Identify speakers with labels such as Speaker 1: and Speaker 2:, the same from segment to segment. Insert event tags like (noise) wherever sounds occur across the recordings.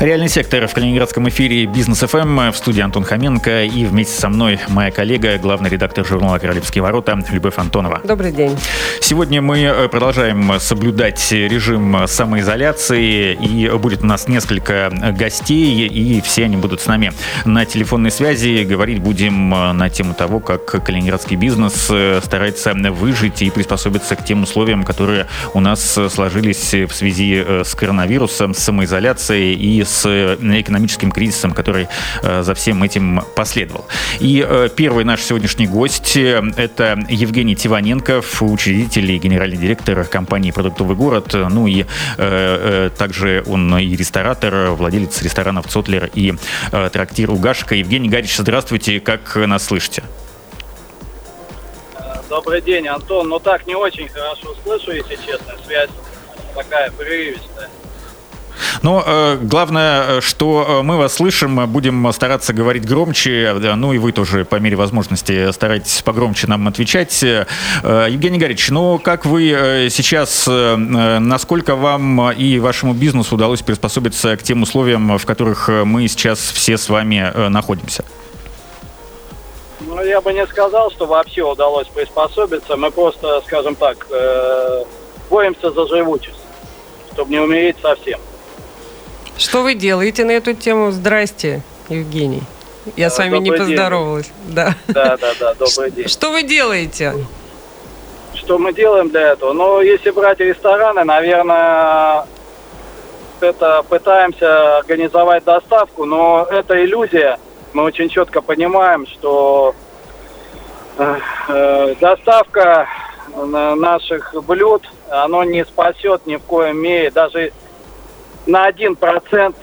Speaker 1: Реальный сектор в Калининградском эфире Бизнес ФМ в студии Антон Хоменко и вместе со мной моя коллега, главный редактор журнала «Королевские ворота» Любовь Антонова.
Speaker 2: Добрый день.
Speaker 1: Сегодня мы э, продолжаем соблюдать режим самоизоляции и будет у нас несколько гостей и все они будут с нами на телефонной связи. Говорить будем э, на тему того, как калининградский бизнес э, старается выжить и приспособиться к тем условиям, которые у нас сложились в связи с коронавирусом, с самоизоляцией и с э, экономическим кризисом, который э, за всем этим последовал. И э, первый наш сегодняшний гость – это Евгений Тиваненков, учредитель и генеральный директор компании «Продуктовый город». Ну и также он и ресторатор, владелец ресторанов «Цотлер» и трактир «Угашка». Евгений Гарич, здравствуйте, как нас слышите?
Speaker 3: Добрый день, Антон. Ну так не очень хорошо слышу, если честно. Связь такая прерывистая.
Speaker 1: Но э, главное, э, что э, мы вас слышим, будем стараться говорить громче, ну и вы тоже по мере возможности старайтесь погромче нам отвечать. Э, Евгений Гарич, ну как вы сейчас, насколько вам и вашему бизнесу удалось приспособиться к тем условиям, в которых мы сейчас все с вами находимся?
Speaker 3: Ну, я бы не сказал, что вообще удалось приспособиться. Мы просто, скажем так, боремся за живучесть, чтобы не умереть совсем.
Speaker 2: Что вы делаете на эту тему? Здрасте, Евгений. Я с вами не поздоровалась.
Speaker 3: День. Да. да, да, да, добрый день.
Speaker 2: Что вы делаете?
Speaker 3: Что мы делаем для этого? Ну, если брать рестораны, наверное, это пытаемся организовать доставку, но это иллюзия. Мы очень четко понимаем, что э, э доставка наших блюд, оно не спасет ни в коем мере, даже на один процент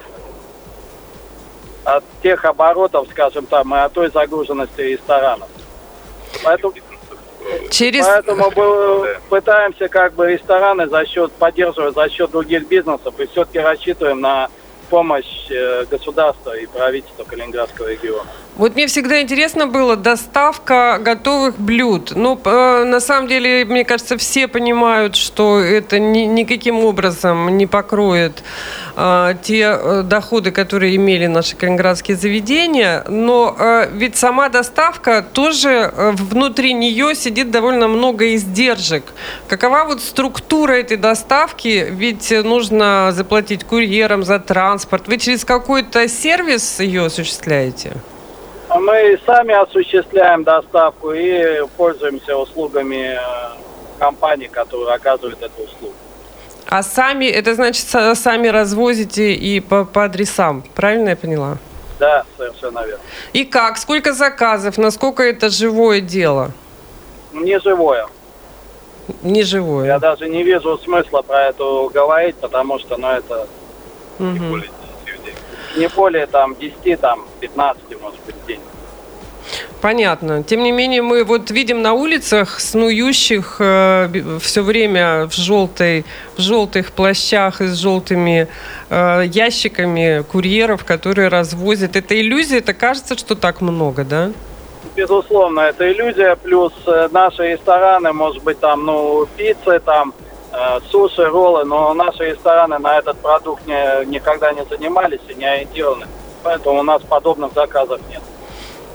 Speaker 3: от тех оборотов, скажем там, и от той загруженности ресторанов. Поэтому, Через... поэтому мы пытаемся как бы рестораны за счет поддерживать за счет других бизнесов и все-таки рассчитываем на помощь э, государства и правительства Калининградского региона.
Speaker 2: Вот мне всегда интересно было доставка готовых блюд. Ну, э, на самом деле, мне кажется, все понимают, что это ни, никаким образом не покроет э, те доходы, которые имели наши калининградские заведения. Но э, ведь сама доставка тоже э, внутри нее сидит довольно много издержек. Какова вот структура этой доставки? Ведь нужно заплатить курьерам за транспорт. Вы через какой-то сервис ее осуществляете?
Speaker 3: Мы сами осуществляем доставку и пользуемся услугами э, компаний, которые оказывают эту услугу.
Speaker 2: А сами, это значит, сами развозите и по, по адресам, правильно я поняла?
Speaker 3: Да, совершенно верно.
Speaker 2: И как? Сколько заказов? Насколько это живое дело?
Speaker 3: Не живое.
Speaker 2: Не живое.
Speaker 3: Я даже не вижу смысла про это говорить, потому что, ну, это угу не более там 10, там 15, может быть.
Speaker 2: Понятно. Тем не менее, мы вот видим на улицах снующих э, все время в, желтой, в желтых плащах и с желтыми э, ящиками курьеров, которые развозят. Это иллюзия, это кажется, что так много, да?
Speaker 3: Безусловно, это иллюзия. Плюс э, наши рестораны, может быть, там, ну, пиццы, там, Э, суши, роллы, но наши рестораны на этот продукт не, никогда не занимались и не ориентированы. Поэтому у нас подобных заказов нет.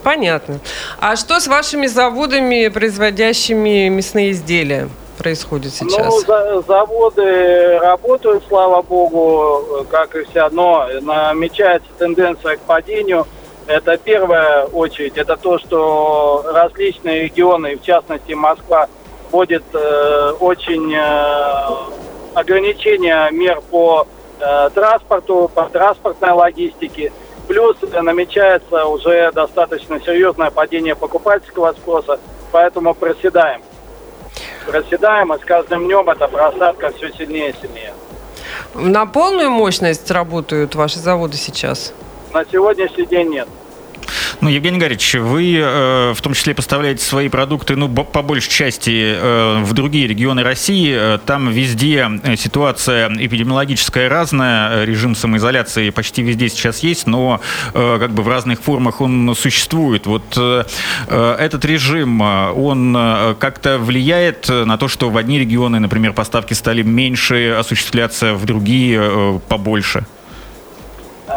Speaker 2: Понятно. А что с вашими заводами, производящими мясные изделия? происходит ну, сейчас?
Speaker 3: Ну, за, заводы работают, слава богу, как и все, но намечается тенденция к падению. Это первая очередь, это то, что различные регионы, в частности Москва, вводит э, очень э, ограничения мер по э, транспорту, по транспортной логистике. Плюс намечается уже достаточно серьезное падение покупательского спроса, поэтому проседаем. Проседаем, и с каждым днем эта просадка все сильнее и сильнее.
Speaker 2: На полную мощность работают ваши заводы сейчас?
Speaker 3: На сегодняшний день нет.
Speaker 1: Ну, Евгений Гарич, вы э, в том числе поставляете свои продукты, ну, по большей части, э, в другие регионы России. Э, там везде э, ситуация эпидемиологическая разная, режим самоизоляции почти везде сейчас есть, но э, как бы в разных формах он существует. Вот э, э этот режим, он как-то влияет на то, что в одни регионы, например, поставки стали меньше осуществляться, в другие э, побольше?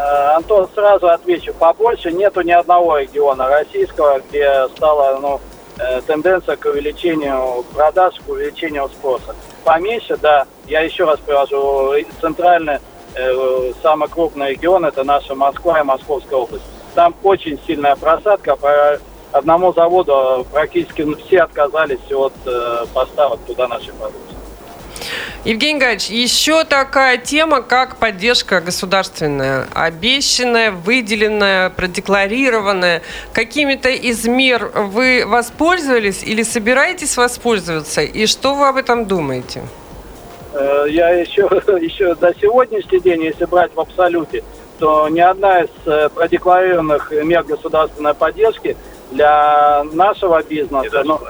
Speaker 3: Э, Антон, сразу отвечу, побольше нету ни одного региона российского, где стала ну, э, тенденция к увеличению продаж, к увеличению спроса. Поменьше, да, я еще раз привожу, центральный, э, самый крупный регион это наша Москва и Московская область. Там очень сильная просадка, по одному заводу практически все отказались от э, поставок туда нашей продукции.
Speaker 2: Евгений Гайч, еще такая тема, как поддержка государственная, обещанная, выделенная, продекларированная. Какими-то из мер вы воспользовались или собираетесь воспользоваться? И что вы об этом думаете?
Speaker 3: Э, я еще, (laughs) еще до сегодняшний день, если брать в абсолюте, то ни одна из э, продекларированных мер государственной поддержки для нашего бизнеса, ну,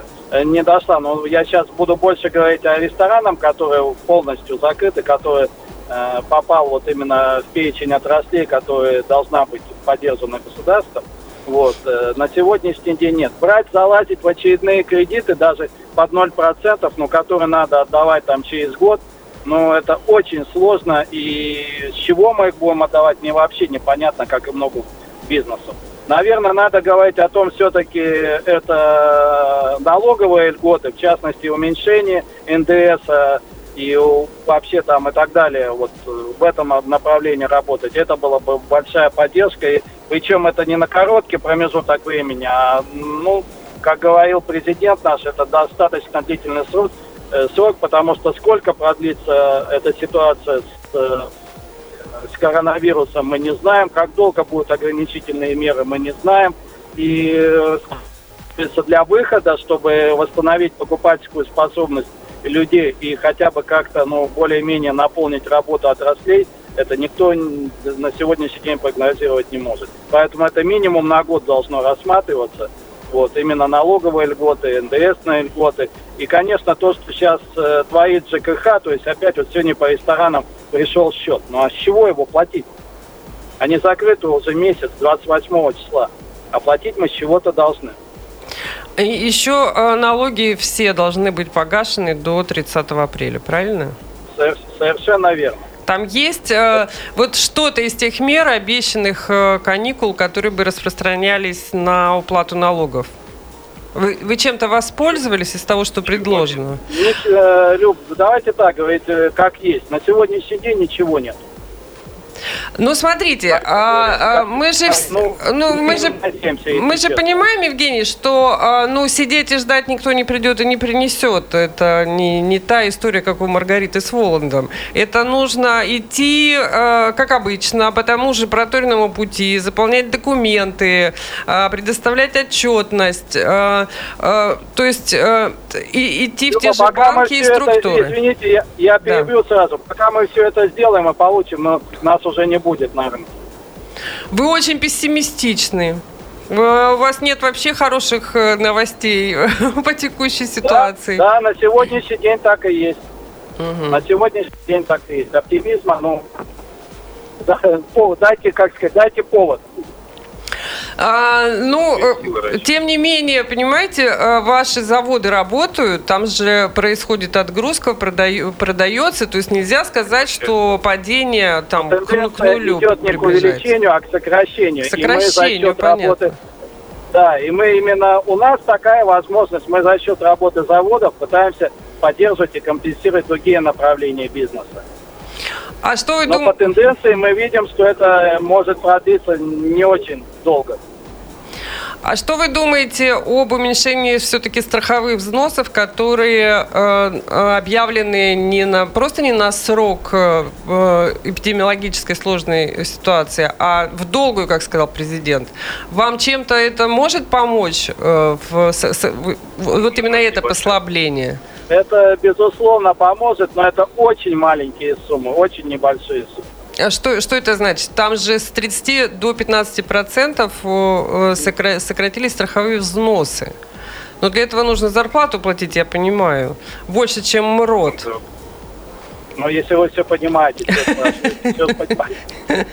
Speaker 3: не дошла. Но я сейчас буду больше говорить о ресторанах, которые полностью закрыты, которые э, попал вот именно в перечень отраслей, которые должна быть поддержана государством. Вот. Э, на сегодняшний день нет. Брать, залазить в очередные кредиты даже под 0%, ну, которые надо отдавать там через год, ну, это очень сложно. И с чего мы их будем отдавать, мне вообще непонятно, как и много бизнесов. Наверное, надо говорить о том, все-таки это налоговые льготы, в частности, уменьшение НДС а, и вообще там и так далее, вот в этом направлении работать. Это была бы большая поддержка. И, причем это не на короткий промежуток времени, а, ну, как говорил президент наш, это достаточно длительный срок, э, срок потому что сколько продлится эта ситуация с э, с коронавирусом мы не знаем, как долго будут ограничительные меры мы не знаем. И э, для выхода, чтобы восстановить покупательскую способность людей и хотя бы как-то ну, более-менее наполнить работу отраслей, это никто на сегодняшний день прогнозировать не может. Поэтому это минимум на год должно рассматриваться. Вот, именно налоговые льготы, НДСные льготы. И, конечно, то, что сейчас э, творит ЖКХ, то есть опять вот сегодня по ресторанам пришел счет. Ну а с чего его платить? Они закрыты уже месяц, 28 числа. А платить мы с чего-то должны.
Speaker 2: И еще э, налоги все должны быть погашены до 30 апреля, правильно?
Speaker 3: Совершенно верно.
Speaker 2: Там есть э, вот что-то из тех мер, обещанных э, каникул, которые бы распространялись на уплату налогов? Вы, вы чем-то воспользовались из того, что предложено?
Speaker 3: Нет, э, Люб, давайте так говорить, э, как есть. На сегодняшний день ничего нет.
Speaker 2: Ну, смотрите, а, а, мы же, ну, ну, мы же, мы же понимаем, Евгений, что а, ну, сидеть и ждать никто не придет и не принесет. Это не, не та история, как у Маргариты с Воландом. Это нужно идти, а, как обычно, по тому же проторенному пути, заполнять документы, а, предоставлять отчетность. А, а, то есть а, и, идти в те же банки и структуры.
Speaker 3: Это, извините, я, я перебью да. сразу. Пока мы все это сделаем и получим, нас уже не будет на рынке.
Speaker 2: Вы очень пессимистичны. У вас нет вообще хороших э, новостей (laughs) по текущей ситуации.
Speaker 3: Да, да на сегодняшний день так и есть. Угу. На сегодняшний день так и есть. Оптимизма, ну, (laughs) дайте, как сказать, дайте повод.
Speaker 2: А, ну, э, тем не менее, понимаете, э, ваши заводы работают, там же происходит отгрузка, продаю, продается, то есть нельзя сказать, что падение там к, к нулю
Speaker 3: идет не к увеличению, а к сокращению.
Speaker 2: К сокращению, понятно. Работы,
Speaker 3: да, и мы именно, у нас такая возможность, мы за счет работы заводов пытаемся поддерживать и компенсировать другие направления бизнеса.
Speaker 2: А что вы
Speaker 3: Но дум... по тенденции мы видим, что это может продлиться не очень долго.
Speaker 2: А что вы думаете об уменьшении все-таки страховых взносов, которые э, э, объявлены не на, просто не на срок э, эпидемиологической сложной ситуации, а в долгую, как сказал президент? Вам чем-то это может помочь, э, в, с, с, в, вот именно это послабление?
Speaker 3: Это, безусловно, поможет, но это очень маленькие суммы, очень небольшие суммы.
Speaker 2: А что, что это значит? Там же с 30 до 15 процентов э, сократились страховые взносы. Но для этого нужно зарплату платить, я понимаю. Больше, чем МРОД.
Speaker 3: Но если вы все понимаете, все понимаете. (laughs)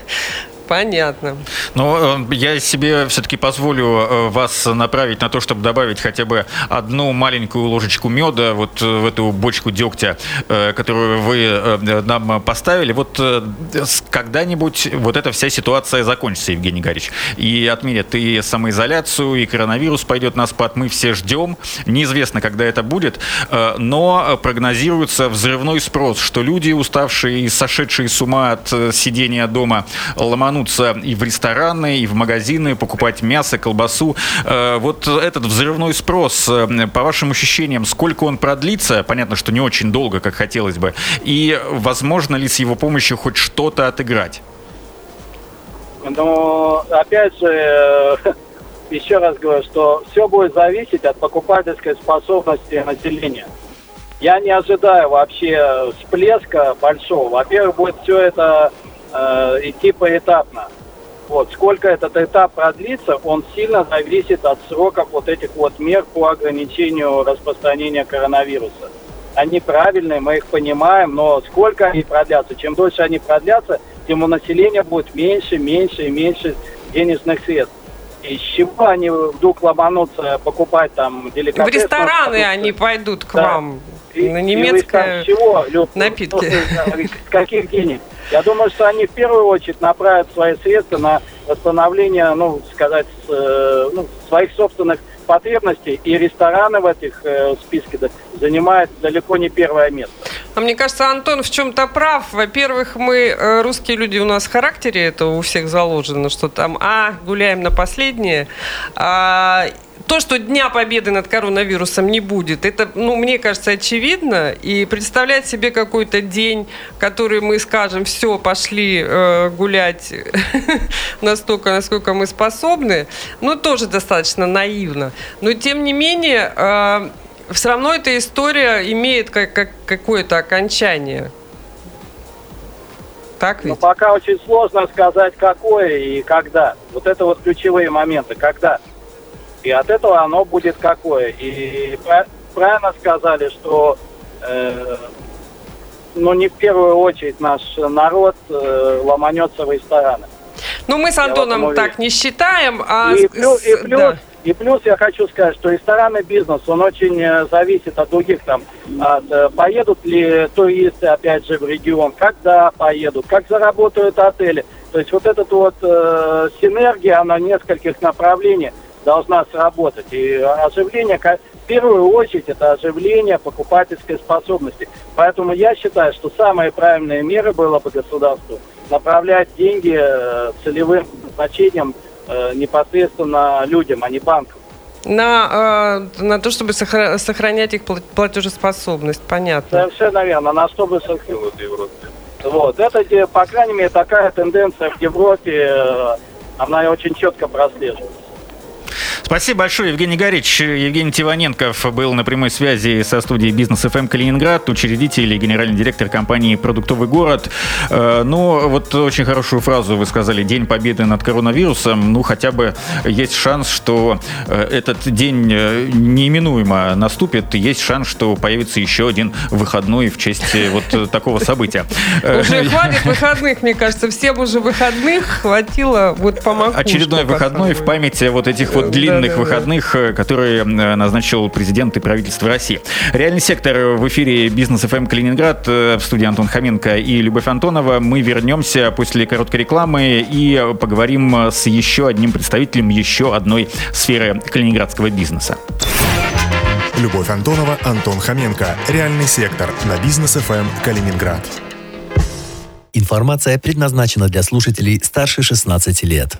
Speaker 2: Понятно.
Speaker 1: Но э, я себе все-таки позволю э, вас направить на то, чтобы добавить хотя бы одну маленькую ложечку меда вот э, в эту бочку дегтя, которую вы нам поставили. Вот когда-нибудь вот эта вся ситуация закончится, Евгений Гарич, и отменят и самоизоляцию, и коронавирус пойдет на спад. Мы все ждем. Неизвестно, когда это будет, но прогнозируется взрывной спрос, что люди, уставшие и сошедшие с ума от сидения дома, ломанут ломанутся и в рестораны, и в магазины, покупать мясо, колбасу. Э, вот этот взрывной спрос, э, по вашим ощущениям, сколько он продлится? Понятно, что не очень долго, как хотелось бы. И возможно ли с его помощью хоть что-то отыграть?
Speaker 3: Ну, опять же, э, (laughs) еще раз говорю, что все будет зависеть от покупательской способности населения. Я не ожидаю вообще всплеска большого. Во-первых, будет все это э, идти поэтапно. Вот. Сколько этот этап продлится, он сильно зависит от сроков вот этих вот мер по ограничению распространения коронавируса. Они правильные, мы их понимаем, но сколько они продлятся? Чем дольше они продлятся, тем у населения будет меньше, меньше и меньше денежных средств. И с чего они вдруг ломанутся покупать там деликатесы?
Speaker 2: В рестораны они пойдут к да. вам. И, на немецкое
Speaker 3: чего, Люб, напитки. Ну, с каких денег? Я думаю, что они в первую очередь направят свои средства на восстановление, ну, сказать, э, ну, своих собственных потребностей, и рестораны в этих э, списках занимают далеко не первое место.
Speaker 2: А мне кажется, Антон в чем-то прав. Во-первых, мы, э, русские люди, у нас в характере это у всех заложено, что там, а, гуляем на последнее. А, то, что Дня Победы над коронавирусом не будет, это, ну, мне кажется, очевидно. И представлять себе какой-то день, который мы скажем, все, пошли э, гулять (laughs) настолько, насколько мы способны, ну, тоже достаточно наивно. Но, тем не менее, э, все равно эта история имеет как, как, какое-то окончание. Так ведь?
Speaker 3: Но пока очень сложно сказать, какое и когда. Вот это вот ключевые моменты. Когда? И от этого оно будет какое. И правильно сказали, что э, ну, не в первую очередь наш народ э, ломанется в рестораны.
Speaker 2: Ну, мы с Антоном так не считаем. А...
Speaker 3: И, плюс, и, плюс, да. и плюс я хочу сказать, что ресторанный бизнес, он очень э, зависит от других там. От, э, поедут ли туристы, опять же, в регион, когда поедут, как заработают отели. То есть вот эта вот э, синергия, она нескольких направлений должна сработать. И оживление, в первую очередь, это оживление покупательской способности. Поэтому я считаю, что самые правильные меры было бы государству направлять деньги э, целевым значением э, непосредственно людям, а не банкам.
Speaker 2: На, э, на то, чтобы сохранять их платежеспособность, понятно.
Speaker 3: Совершенно верно, на чтобы сохранить. Вот, это, по крайней мере, такая тенденция в Европе, она очень четко прослеживается.
Speaker 1: Спасибо большое, Евгений Горич. Евгений Тиваненков был на прямой связи со студией «Бизнес ФМ Калининград», учредитель и генеральный директор компании «Продуктовый город». Э, ну, вот очень хорошую фразу вы сказали «День победы над коронавирусом». Ну, хотя бы есть шанс, что э, этот день э, неименуемо наступит. Есть шанс, что появится еще один выходной в честь вот такого события. (laughs)
Speaker 2: Уже хватит выходных, мне кажется. Всем уже выходных хватило вот по
Speaker 1: Очередной выходной в памяти вот этих вот длинных длинных выходных, э, которые э, назначил президент и правительство России. Реальный сектор в эфире Бизнес ФМ Калининград э, в студии Антон Хоменко и Любовь Антонова. Мы вернемся после короткой рекламы и поговорим с еще одним представителем еще одной сферы калининградского бизнеса.
Speaker 4: Любовь Антонова, Антон Хоменко. Реальный сектор на бизнес ФМ Калининград.
Speaker 5: Информация предназначена для слушателей старше 16 лет.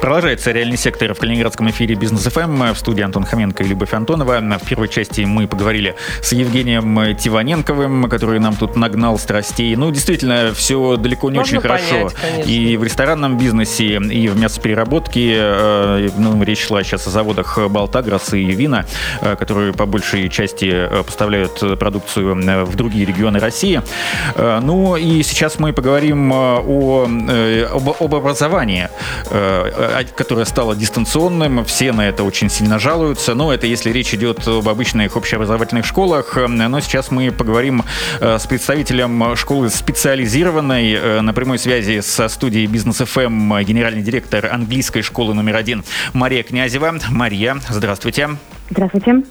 Speaker 1: Продолжается реальный сектор в Калининградском эфире Бизнес ФМ в студии Антон Хоменко и Любовь Антонова. В первой части мы поговорили с Евгением Тиваненковым, который нам тут нагнал страстей. Ну, действительно, все далеко не Можно очень понять, хорошо. Конечно. И в ресторанном бизнесе, и в мясопереработке. Э, ну, речь шла сейчас о заводах Балтагрос и Вина, э, которые по большей части э, поставляют продукцию в другие регионы России. Ну и сейчас мы поговорим о, об, об образовании которое стало дистанционным. Все на это очень сильно жалуются. Но это если речь идет об обычных общеобразовательных школах. Но сейчас мы поговорим э, с представителем школы специализированной э, на прямой связи со студией Бизнес ФМ генеральный директор английской школы номер один Мария Князева. Мария, здравствуйте.
Speaker 6: Здравствуйте.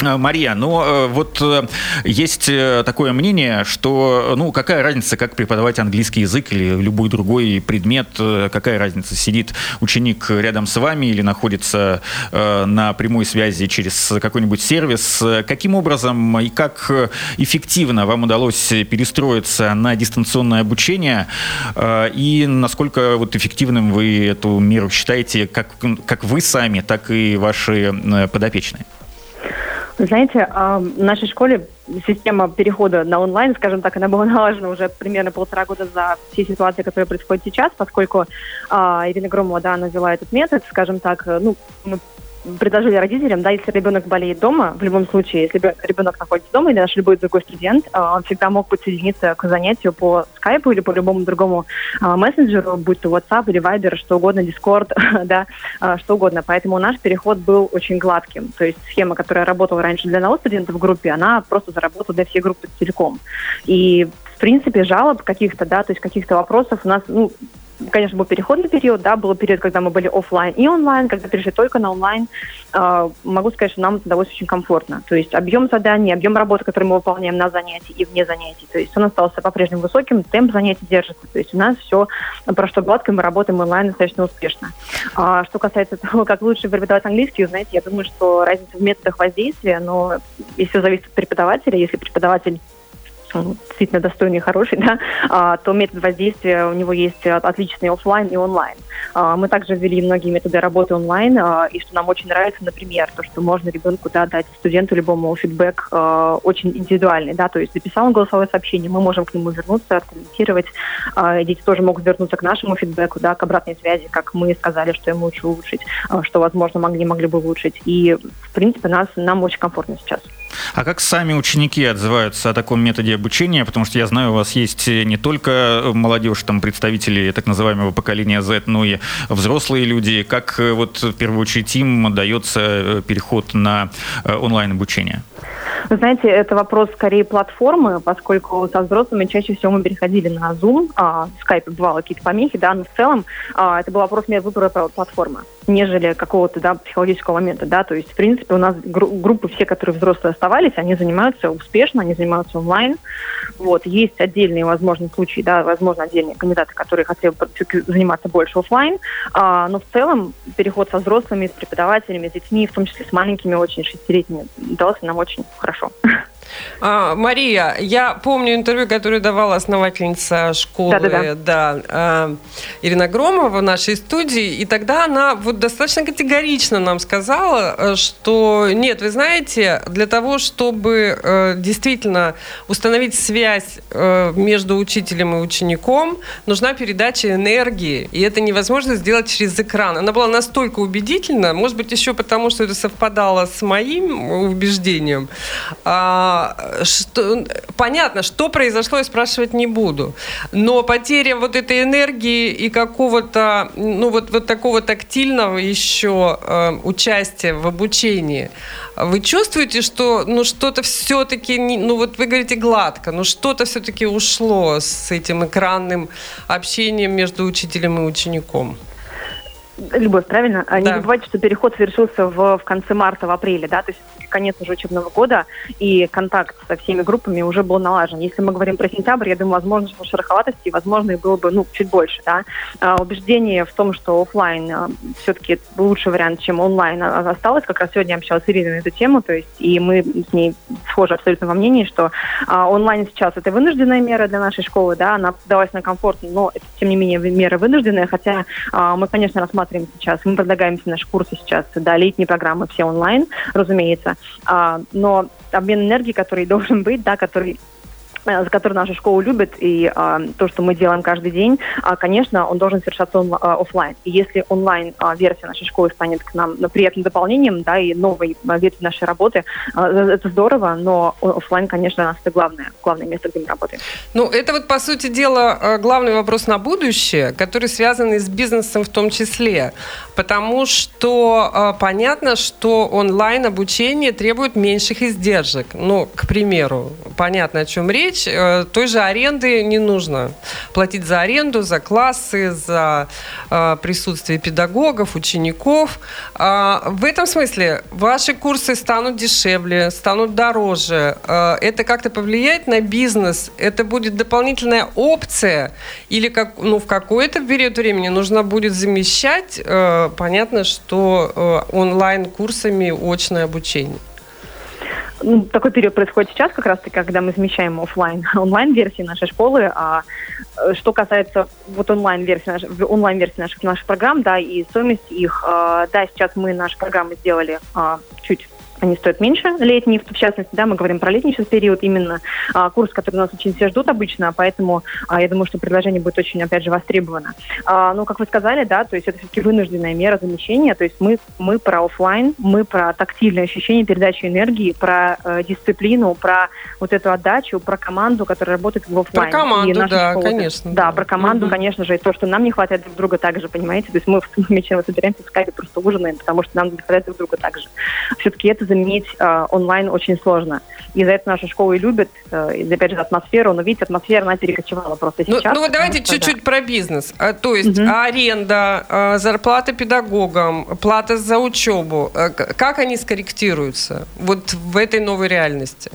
Speaker 1: Э, Мария, ну э, вот э, есть такое мнение, что ну какая разница, как преподавать английский язык или любой другой предмет, какая разница, сидит ученик рядом с вами или находится на прямой связи через какой-нибудь сервис. Каким образом и как эффективно вам удалось перестроиться на дистанционное обучение и насколько вот эффективным вы эту меру считаете, как, как вы сами, так и ваши подопечные?
Speaker 6: Знаете, а, в нашей школе система перехода на онлайн, скажем так, она была налажена уже примерно полтора года за все ситуации, которые происходят сейчас, поскольку а, Ирина Громова, да, она ввела этот метод, скажем так, ну, мы предложили родителям, да, если ребенок болеет дома, в любом случае, если ребенок находится дома или наш любой другой студент, а, он всегда мог подсоединиться к занятию по скайпу или по любому другому а, мессенджеру, будь то WhatsApp или Viber, что угодно, Discord, (laughs) да, а, что угодно. Поэтому наш переход был очень гладким. То есть схема, которая работала раньше для одного студента в группе, она просто заработала для всей группы целиком. И в принципе, жалоб каких-то, да, то есть каких-то вопросов у нас, ну, конечно, был переходный период, да, был период, когда мы были офлайн и онлайн, когда перешли только на онлайн. Э, могу сказать, что нам это удалось очень комфортно. То есть объем заданий, объем работы, который мы выполняем на занятии и вне занятий, то есть он остался по-прежнему высоким, темп занятий держится. То есть у нас все про что гладко, мы работаем онлайн достаточно успешно. А, что касается того, как лучше преподавать английский, знаете, я думаю, что разница в методах воздействия, но если зависит от преподавателя, если преподаватель действительно достойный и хороший, (laughs) да, а, то метод воздействия у него есть отличный офлайн и онлайн. А, мы также ввели многие методы работы онлайн, а, и что нам очень нравится, например, то, что можно ребенку да, дать студенту любому фидбэк очень индивидуальный, да, то есть записал голосовое сообщение, мы можем к нему вернуться, откомментировать, дети тоже могут вернуться к нашему фидбэку, да, к обратной связи, как мы сказали, что ему лучше улучшить, что, возможно, могли, могли бы улучшить. И, в принципе, нас, нам очень комфортно сейчас.
Speaker 1: А как сами ученики отзываются о таком методе обучения? Потому что я знаю, у вас есть не только молодежь, там представители так называемого поколения Z, но и взрослые люди. Как э, вот в первую очередь им дается э, переход на э, онлайн обучение?
Speaker 6: Вы знаете, это вопрос скорее платформы, поскольку со взрослыми чаще всего мы переходили на Zoom, а, в Skype бывало какие-то помехи, да, но в целом а, это был вопрос выбора платформы, нежели какого-то, да, психологического момента, да, то есть, в принципе, у нас группы все, которые взрослые оставались, они занимаются успешно, они занимаются онлайн, вот, есть отдельные, возможно, случаи, да, возможно, отдельные кандидаты, которые хотели бы заниматься больше офлайн, а, но в целом переход со взрослыми, с преподавателями, с детьми, в том числе с маленькими, очень шестилетними, дался нам очень хорошо.
Speaker 2: А, Мария, я помню интервью, которое давала основательница школы, да, да, а, Ирина Громова в нашей студии, и тогда она вот достаточно категорично нам сказала, э, что нет, вы знаете, для того, чтобы э, действительно установить связь э, между учителем и учеником, нужна передача энергии, и это невозможно сделать через экран. Она была настолько убедительна, может быть, еще потому, что это совпадало с моим убеждением, а, что, понятно, что произошло, я спрашивать не буду. Но потеря вот этой энергии и какого-то, ну вот, вот такого тактильного еще э, участия в обучении, вы чувствуете, что ну что-то все-таки, ну вот вы говорите гладко, но что-то все-таки ушло с этим экранным общением между учителем и учеником?
Speaker 6: Любовь, правильно? Да. Не забывайте, что переход совершился в, в конце марта, в апреле, да, то есть конец уже учебного года, и контакт со всеми группами уже был налажен. Если мы говорим про сентябрь, я думаю, возможно, что шероховатости, возможно, и было бы, ну, чуть больше, да. А, убеждение в том, что офлайн а, все-таки лучший вариант, чем онлайн, а, осталось. Как раз сегодня я общалась с Ириной на эту тему, то есть, и мы с ней схожи абсолютно во мнении, что а, онлайн сейчас это вынужденная мера для нашей школы, да, она давалась на комфорт, но это, тем не менее, мера вынужденная, хотя а, мы, конечно, рассматриваем рассматриваем сейчас. Мы предлагаем все наши курсы сейчас, да, летние программы все онлайн, разумеется. А, но обмен энергии, который (laughs) должен быть, да, который за который наша школа любит, и а, то, что мы делаем каждый день, а, конечно, он должен совершаться он, а, офлайн. И если онлайн-версия нашей школы станет к нам приятным дополнением, да, и новой ветви нашей работы, а, это здорово, но офлайн, конечно, у нас это главное, главное место, где мы работаем.
Speaker 2: Ну, это вот, по сути дела, главный вопрос на будущее, который связан с бизнесом в том числе. Потому что понятно, что онлайн-обучение требует меньших издержек. Ну, к примеру, понятно, о чем речь речь, э, той же аренды не нужно платить за аренду, за классы, за э, присутствие педагогов, учеников. А, в этом смысле ваши курсы станут дешевле, станут дороже. Э, это как-то повлияет на бизнес? Это будет дополнительная опция? Или как, ну, в какой-то период времени нужно будет замещать, понятно, что онлайн-курсами очное обучение?
Speaker 6: Ну, такой период происходит сейчас, как раз-таки, когда мы замещаем офлайн, (laughs) онлайн-версии нашей школы. А э, что касается вот онлайн-версии, наш, онлайн-версии наших, наших программ, да, и стоимость их, э, да, сейчас мы наши программы сделали а, чуть они стоят меньше, летние, в частности, да, мы говорим про летний сейчас период, именно а, курс, который нас очень все ждут обычно, поэтому а, я думаю, что предложение будет очень, опять же, востребовано. А, ну, как вы сказали, да, то есть это все-таки вынужденная мера замещения, то есть мы, мы про офлайн, мы про тактильное ощущение передачи энергии, про э, дисциплину, про вот эту отдачу, про команду, которая работает в офлайн.
Speaker 2: Про команду, да, школы, конечно.
Speaker 6: Да, да, про команду, угу. конечно же, и то, что нам не хватает друг друга также, понимаете, то есть мы вечером (laughs) собираемся в скайпе, просто ужинаем, потому что нам не хватает друг друга также. Все-таки это заменить э, онлайн очень сложно. И за это наша школа и любит, э, и, опять же, атмосферу. Но, видите, атмосфера, она перекочевала просто
Speaker 2: ну,
Speaker 6: сейчас.
Speaker 2: Ну, вот давайте чуть-чуть да. про бизнес. А, то есть угу. аренда, а, зарплата педагогам, плата за учебу. А, как они скорректируются вот в этой новой реальности?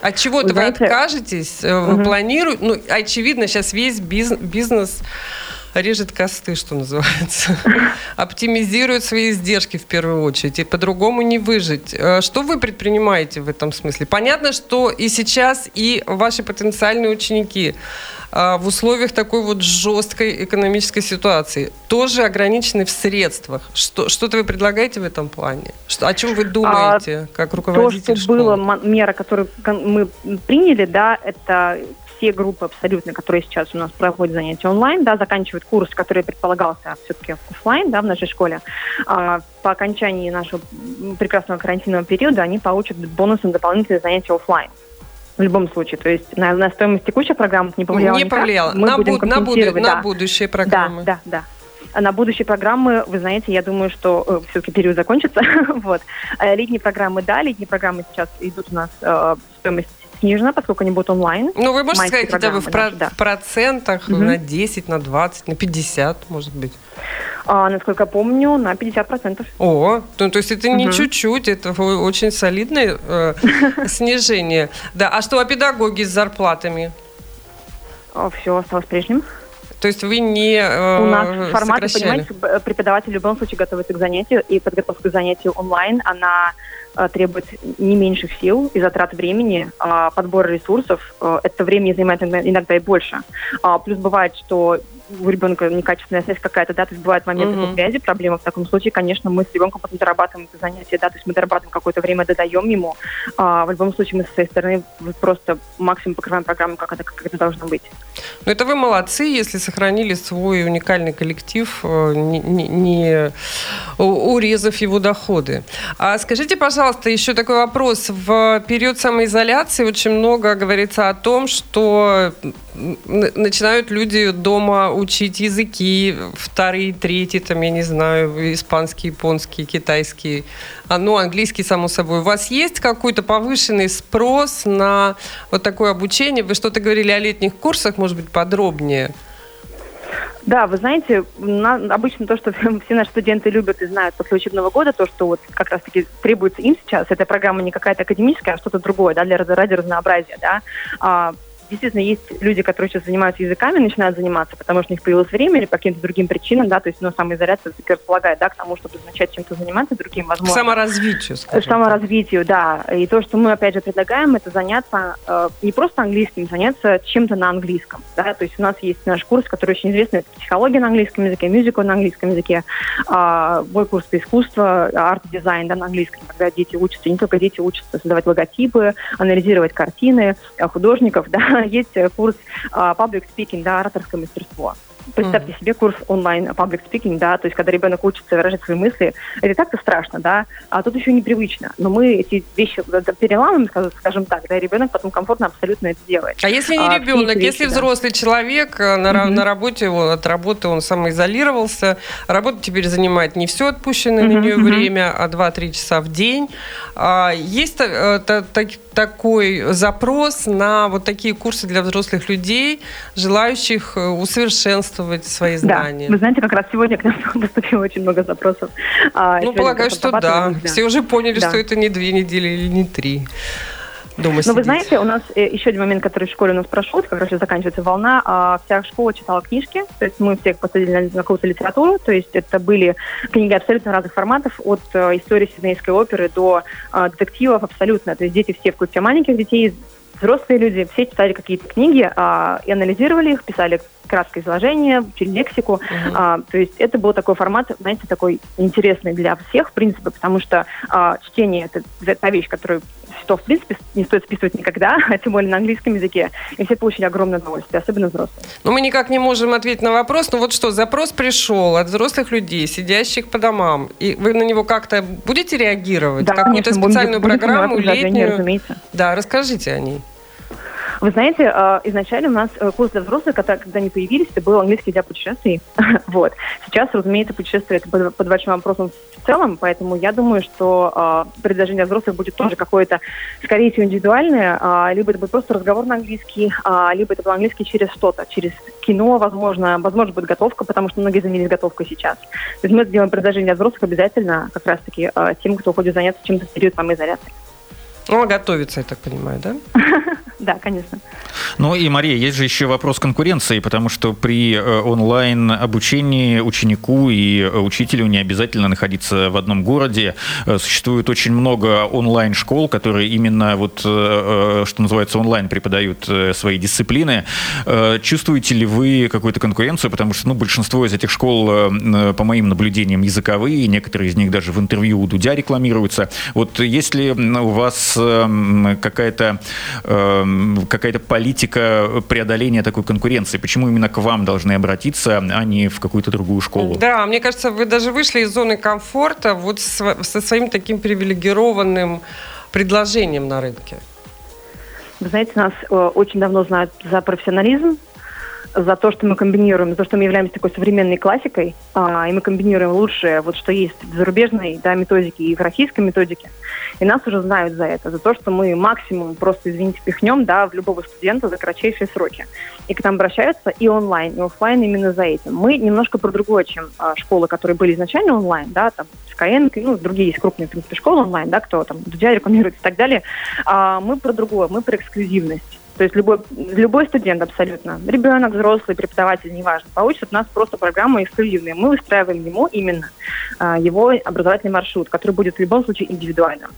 Speaker 2: От чего-то вы, вы откажетесь, угу. вы планируете? Ну, очевидно, сейчас весь бизнес, бизнес режет косты, что называется. (laughs) Оптимизирует свои издержки в первую очередь. И по-другому не выжить. Э, что вы предпринимаете в этом смысле? Понятно, что и сейчас, и ваши потенциальные ученики э, в условиях такой вот жесткой экономической ситуации тоже ограничены в средствах. Что, что-то вы предлагаете в этом плане? Что, о чем вы думаете, а, как руководитель
Speaker 6: То, что
Speaker 2: школы?
Speaker 6: было, мера, которую мы приняли, да, это все группы абсолютно, которые сейчас у нас проходят занятия онлайн, да, заканчивают курс, который предполагался все-таки офлайн, да, в нашей школе, а, по окончании нашего прекрасного карантинного периода они получат бонусы на дополнительные занятия офлайн. В любом случае, то есть на, на стоимость текущих программ не повлияло
Speaker 2: Не повлияло. Мы на, будем буд- на, буду- да. на будущие программы.
Speaker 6: Да, да, да. На будущие программы, вы знаете, я думаю, что э, все-таки период закончится. (laughs) вот. А летние программы, да, летние программы сейчас идут у нас э, стоимость снижена, поскольку они будут онлайн.
Speaker 2: Ну, вы можете сказать хотя бы в, про- да. в процентах угу. на 10, на 20, на 50, может быть?
Speaker 6: А, насколько помню, на 50%.
Speaker 2: О, ну, то есть это угу. не чуть-чуть, это очень солидное э, (laughs) снижение. Да, а что, а педагоги с зарплатами?
Speaker 6: Все осталось прежним.
Speaker 2: То есть вы не э,
Speaker 6: У нас формат, понимаете, преподаватель в любом случае готовится к занятию, и подготовка к занятию онлайн, она требует не меньших сил и затрат времени, а подбора ресурсов. Э, это время занимает иногда и больше. А, плюс бывает, что у ребенка некачественная связь какая-то, да, то есть бывают моменты uh-huh. связи, проблемы. В таком случае, конечно, мы с ребенком потом дорабатываем это занятие, да, то есть мы дорабатываем какое-то время, додаем ему. А, в любом случае мы со своей стороны просто максимум покрываем программу, как это, как это должно быть.
Speaker 2: Ну, это вы молодцы, если сохранили свой уникальный коллектив, э, не, не, не урезав его доходы. А скажите, пожалуйста, еще такой вопрос. В период самоизоляции очень много говорится о том, что начинают люди дома учить языки, вторые, третьи, там, я не знаю, испанский, японский, китайский, а, ну, английский, само собой. У вас есть какой-то повышенный спрос на вот такое обучение? Вы что-то говорили о летних курсах, может быть, подробнее?
Speaker 6: Да, вы знаете, на, обычно то, что (laughs) все наши студенты любят и знают после учебного года, то, что вот как раз-таки требуется им сейчас, эта программа не какая-то академическая, а что-то другое, да, для ради разнообразия, да. А, действительно есть люди, которые сейчас занимаются языками, начинают заниматься, потому что у них появилось время или по каким-то другим причинам, да, то есть, ну, самоизоляция все-таки располагает, да, к тому, чтобы начать чем-то заниматься другим, возможно.
Speaker 2: К саморазвитию, скажем.
Speaker 6: Саморазвитию, да. И то, что мы, опять же, предлагаем, это заняться э, не просто английским, заняться чем-то на английском, да, то есть у нас есть наш курс, который очень известный, это психология на английском языке, мюзикл на английском языке, э, мой курс по искусству, арт-дизайн, да, на английском, когда дети учатся, не только дети учатся создавать логотипы, анализировать картины э, художников, (laughs) да, есть курс э, public speaking, да, ораторское мастерство. Представьте mm-hmm. себе курс онлайн public speaking, да, то есть когда ребенок учится выражать свои мысли, это так-то страшно, да, а тут еще непривычно. Но мы эти вещи переламываем, скажем так, да, и ребенок потом комфортно абсолютно это делает.
Speaker 2: А если не а, ребенок, вещи, если да. взрослый человек э, на, mm-hmm. на работе, он, от работы он самоизолировался, работа теперь занимает не все отпущенное mm-hmm. на нее mm-hmm. время, а 2-3 часа в день. А, есть а, та, та, такой запрос на вот такие курсы для взрослых людей, желающих э, усовершенствовать свои знания.
Speaker 6: Да, вы знаете, как раз сегодня к нам (laughs) поступило очень много запросов.
Speaker 2: А, ну, полагаю, что да. да. Все уже поняли, да. что это не две недели или не три
Speaker 6: дома Ну, вы знаете, у нас э, еще один момент, который в школе у нас прошел, как раз заканчивается волна, а вся школа читала книжки, то есть мы всех посадили на какую-то литературу, то есть это были книги абсолютно разных форматов, от э, истории Сиднейской оперы до э, детективов абсолютно, то есть дети все, включая маленьких детей, взрослые люди, все читали какие-то книги а, и анализировали их, писали краткое изложение, учили лексику. Uh-huh. А, то есть это был такой формат, знаете, такой интересный для всех, в принципе, потому что а, чтение это, это та вещь, которую что, в принципе, не стоит списывать никогда, (laughs) а тем более на английском языке. И все получили огромное удовольствие, особенно взрослые.
Speaker 2: Но мы никак не можем ответить на вопрос. Ну вот что, запрос пришел от взрослых людей, сидящих по домам. И вы на него как-то будете реагировать?
Speaker 6: Да,
Speaker 2: Какую-то специальную
Speaker 6: будем,
Speaker 2: программу,
Speaker 6: будем
Speaker 2: летнюю?
Speaker 6: Разумеется.
Speaker 2: Да, расскажите о ней.
Speaker 6: Вы знаете, э, изначально у нас э, курс для взрослых, когда, когда они появились, это был английский для путешествий. (laughs) вот. Сейчас, разумеется, путешествие это под, под большим вопросом в целом, поэтому я думаю, что э, предложение для взрослых будет тоже какое-то, скорее всего, индивидуальное, э, либо это будет просто разговор на английский, либо это будет английский через что-то, через кино, возможно, возможно, будет готовка, потому что многие занялись готовкой сейчас. То есть мы сделаем предложение для взрослых обязательно как раз-таки тем, кто хочет заняться чем-то в период самоизоляции.
Speaker 2: Ну, а готовится, я так понимаю, да? (laughs)
Speaker 6: Да, конечно.
Speaker 1: Ну и, Мария, есть же еще вопрос конкуренции, потому что при э, онлайн-обучении ученику и э, учителю не обязательно находиться в одном городе. Э, существует очень много онлайн-школ, которые именно вот, что называется, онлайн преподают свои дисциплины. Чувствуете ли вы какую-то конкуренцию? Потому что ну, большинство из этих школ, по моим наблюдениям, языковые, некоторые из них даже в интервью у Дудя рекламируются. Вот если у вас какая-то какая-то политика преодоления такой конкуренции? Почему именно к вам должны обратиться, а не в какую-то другую школу?
Speaker 2: Да, мне кажется, вы даже вышли из зоны комфорта вот со своим таким привилегированным предложением на рынке.
Speaker 6: Вы знаете, нас э, очень давно знают за профессионализм, за то, что мы комбинируем, за то, что мы являемся такой современной классикой, а, и мы комбинируем лучшее, вот что есть в зарубежной да, методике и в российской методике. И нас уже знают за это, за то, что мы максимум просто, извините, пихнем да, в любого студента за кратчайшие сроки. И к нам обращаются и онлайн, и офлайн именно за этим. Мы немножко про другое, чем а, школы, которые были изначально онлайн, да, там Skyeng, ну, другие есть крупные, в принципе, школы онлайн, да, кто там Дудя рекламирует и так далее. А, мы про другое, мы про эксклюзивность. То есть любой, любой студент абсолютно, ребенок, взрослый, преподаватель, неважно, получит от нас просто программу эксклюзивную. Мы выстраиваем ему именно а, его образовательный маршрут, который будет в любом случае индивидуальным.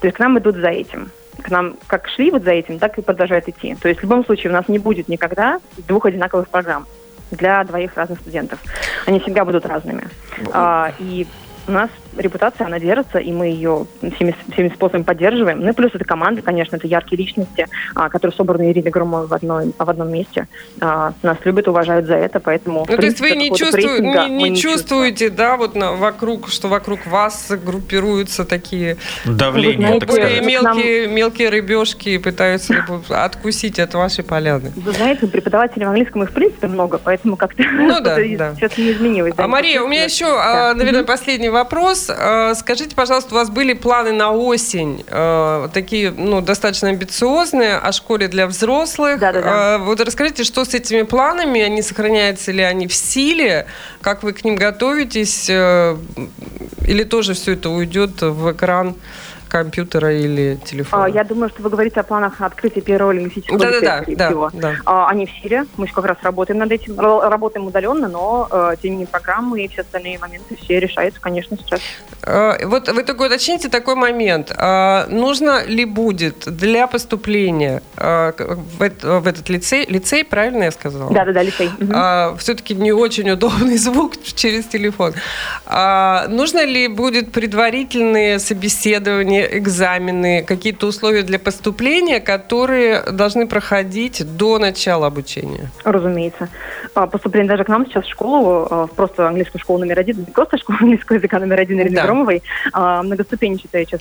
Speaker 6: То есть к нам идут за этим. К нам как шли вот за этим, так и продолжают идти. То есть в любом случае у нас не будет никогда двух одинаковых программ для двоих разных студентов. Они всегда будут разными. А, и у нас репутация, она держится, и мы ее всеми, всеми способами поддерживаем. Ну и плюс это команда, конечно, это яркие личности, а, которые собраны Ириной Громовой в, одной, в одном месте. А, нас любят, уважают за это, поэтому...
Speaker 2: Ну, то есть вы не, чувствуете, не, не чувствуете, да, вот на, вокруг, что вокруг вас группируются такие...
Speaker 1: Давление,
Speaker 2: ну, так сказать. Мелкие, нам... мелкие рыбешки пытаются откусить от вашей поляны.
Speaker 6: Вы знаете, преподавателей в английском их в принципе много, поэтому как-то
Speaker 2: ну, (laughs) да, да.
Speaker 6: сейчас не изменилось.
Speaker 2: А, Мария, у меня еще, да. наверное, последний вопрос. Э, скажите, пожалуйста, у вас были планы на осень э, такие, ну, достаточно амбициозные о школе для взрослых.
Speaker 6: Да, да, да.
Speaker 2: Вот расскажите, что с этими планами, они сохраняются ли они в силе, как вы к ним готовитесь, э, или тоже все это уйдет в экран? Компьютера или телефона?
Speaker 6: А, я думаю, что вы говорите о планах открытия первого лингвистического
Speaker 2: да,
Speaker 6: лицея,
Speaker 2: да,
Speaker 6: скорее
Speaker 2: да,
Speaker 6: всего.
Speaker 2: да.
Speaker 6: А, они в силе, мы как раз работаем над этим, работаем удаленно, но э, тем не менее программы и все остальные моменты все решаются, конечно, сейчас.
Speaker 2: Э, Вот вы только уточните такой момент. А, Нужно ли будет для поступления э, в эт- в этот лицей, лицей, правильно я сказала?
Speaker 6: Да-да-да, лицей. Мгм.
Speaker 2: все-таки не очень удобный (laughs) звук через телефон. Нужно ли будет предварительные собеседования, экзамены, какие-то условия для поступления, которые должны проходить до начала обучения?
Speaker 6: Разумеется. А, Поступление даже к нам сейчас в школу, а, в просто английскую школу номер один, не просто школу (laughs) английского языка номер один Ирины
Speaker 2: Да.
Speaker 6: Громовой, а многоступенчатая сейчас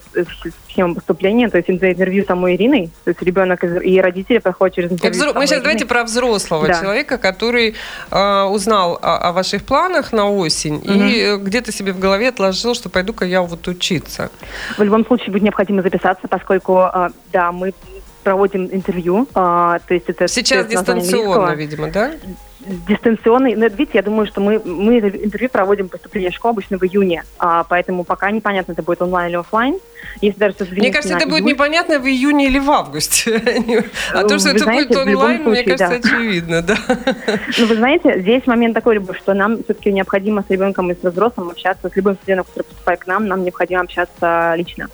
Speaker 6: схема поступления, то есть интервью самой Ириной, то есть ребенок и родители проходят через интервью.
Speaker 2: взро- Мы сейчас давайте
Speaker 6: Ириной.
Speaker 2: про взрослого
Speaker 6: Да.
Speaker 2: человека, который э, узнал о, о ваших планах на осень и э, где-то себе в голове отложил, что пойду-ка я вот учиться.
Speaker 6: В любом случае будет необходимо записаться, поскольку, а, да, мы проводим интервью, а, то есть это
Speaker 2: Сейчас дистанционно, видимо, да?
Speaker 6: дистанционный. Но, видите, я думаю, что мы, мы это интервью проводим поступление в школу обычно в июне, а, поэтому пока непонятно, это будет онлайн или офлайн. Если даже что
Speaker 2: Мне кажется, это будет непонятно в июне или в августе. (laughs) А то, что
Speaker 6: Вы
Speaker 2: это
Speaker 6: знаете,
Speaker 2: будет онлайн, мне кажется,
Speaker 6: да.
Speaker 2: очевидно, да. (laughs)
Speaker 6: Ну, вы знаете, здесь момент такой, Любовь, что нам все-таки необходимо с ребенком и с взрослым общаться, с любым студентом, который поступает к нам, нам необходимо общаться лично.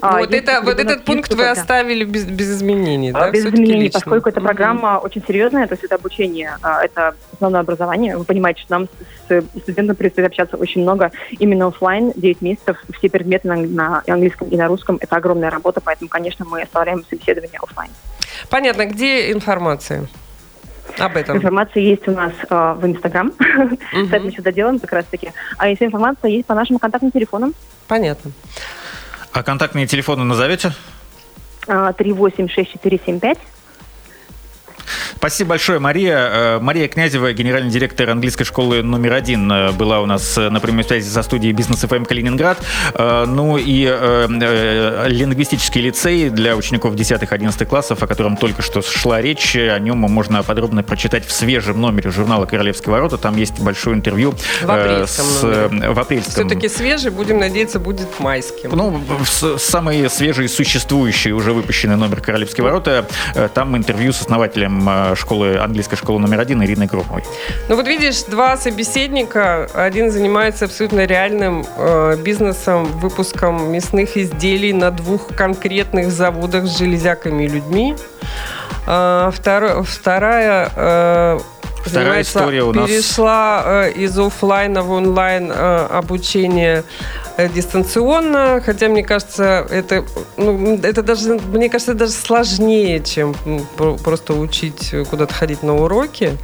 Speaker 6: А,
Speaker 2: Вот,
Speaker 6: если
Speaker 2: это, вот этот пункт вы оставили без, без изменений, да?
Speaker 6: А, Без изменений,
Speaker 2: лично?
Speaker 6: поскольку эта программа очень серьезная, то есть это обучение, а, это основное образование. Вы понимаете, что нам с студентом предстоит общаться очень много именно оффлайн, 9 месяцев, все предметы на, на английском и на русском. Это огромная работа, поэтому, конечно, мы оставляем собеседование оффлайн.
Speaker 2: Понятно, где информация об этом?
Speaker 6: Информация есть у нас э, в Инстаграм, сайт мы сюда делаем как раз-таки. А если информация есть по нашим контактным телефонам,
Speaker 2: Понятно.
Speaker 1: А контактные телефоны назовете?
Speaker 6: э, 386475.
Speaker 1: Спасибо большое, Мария. Э, Мария Князева, генеральный директор английской школы номер один, э, была у нас э, на прямой связи со студией Бизнес ФМ Калининград. Э, Ну и лингвистический лицей для учеников 10-11 классов, о котором только что шла речь, о нем можно подробно прочитать в свежем номере журнала «Королевские ворота». Там есть большое интервью.
Speaker 2: В апрельском
Speaker 1: с,
Speaker 2: номере.
Speaker 1: В апрельском.
Speaker 2: Все-таки свежий, будем надеяться, будет майским.
Speaker 1: Ну, с- самый свежий существующий уже выпущенный номер «Королевские ворота». Там интервью с основателем школы, английской школы номер один Ириной Громовой.
Speaker 2: Ну вот видишь, два собеседника. Один занимается абсолютно реальным э, бизнесом, выпуском мясных изделий на двух конкретных заводах с железяками и людьми. А, второ- вторая э,
Speaker 1: Вторая история у нас-
Speaker 2: перешла э, из оффлайна в онлайн э, обучение э, дистанционно, хотя мне кажется, это, ну, это даже, мне кажется, даже сложнее, чем просто учить э, куда-то ходить на уроки.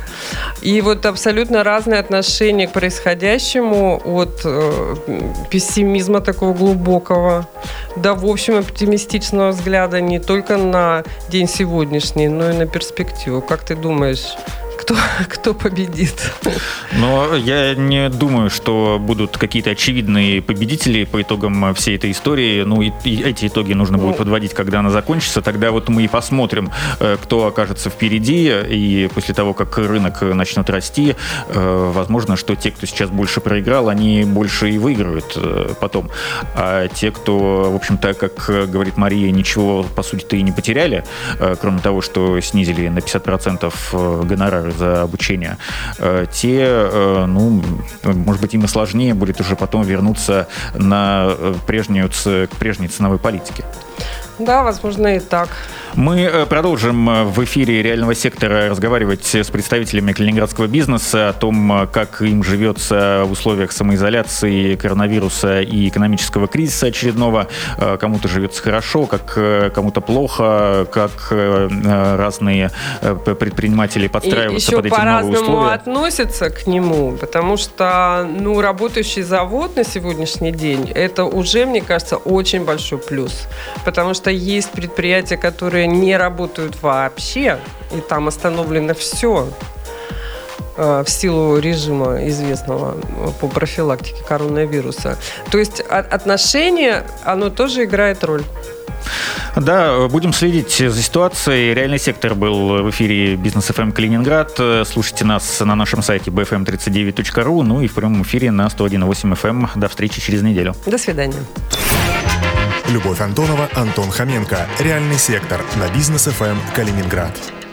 Speaker 2: И вот абсолютно разное отношение к происходящему от э, пессимизма такого глубокого до, в общем, оптимистичного взгляда не только на день сегодняшний, но и на перспективу. Как ты думаешь, кто, (laughs) кто победит?
Speaker 1: Но я не думаю, что будут какие-то очевидные победители по итогам всей этой истории. Ну, и, и эти итоги нужно будет
Speaker 2: Ну.
Speaker 1: подводить, когда она закончится. Тогда вот мы и посмотрим, э, кто окажется впереди. И после того, как рынок начнет расти, э, возможно, что те, кто сейчас больше проиграл, они больше и выиграют э, потом. А те, кто, в общем-то, как говорит Мария, ничего, по сути-то, и не потеряли, кроме того, что снизили на 50% э, гонорары за обучение, э, те, э, ну, может быть, им и сложнее будет уже потом вернуться на э, прежнюю, к прежней ценовой политике.
Speaker 2: Да, возможно, и так.
Speaker 1: Мы э, продолжим э, в эфире реального сектора разговаривать с представителями калининградского бизнеса о том, э, как им живется в условиях самоизоляции, коронавируса и экономического кризиса очередного. Кому-то живется хорошо, как кому-то плохо, как разные предприниматели
Speaker 2: И
Speaker 1: подстраиваются
Speaker 2: еще
Speaker 1: под эти новые
Speaker 2: по-разному
Speaker 1: условия.
Speaker 2: относятся к нему, потому что, ну, работающий завод на сегодняшний день, это уже, мне кажется, очень большой плюс. Потому что есть предприятия, которые не работают вообще, и там остановлено все э, в силу режима известного по профилактике коронавируса. То есть отношение, оно тоже играет роль.
Speaker 1: Да, будем следить за ситуацией. Реальный сектор был в эфире Бизнес ФМ Калининград. Слушайте нас на нашем сайте bfm39.ru, ну и в прямом эфире на 101.8 FM. До встречи через неделю.
Speaker 2: До свидания.
Speaker 4: Любовь Антонова, Антон Хоменко. Реальный сектор на бизнес ФМ Калининград.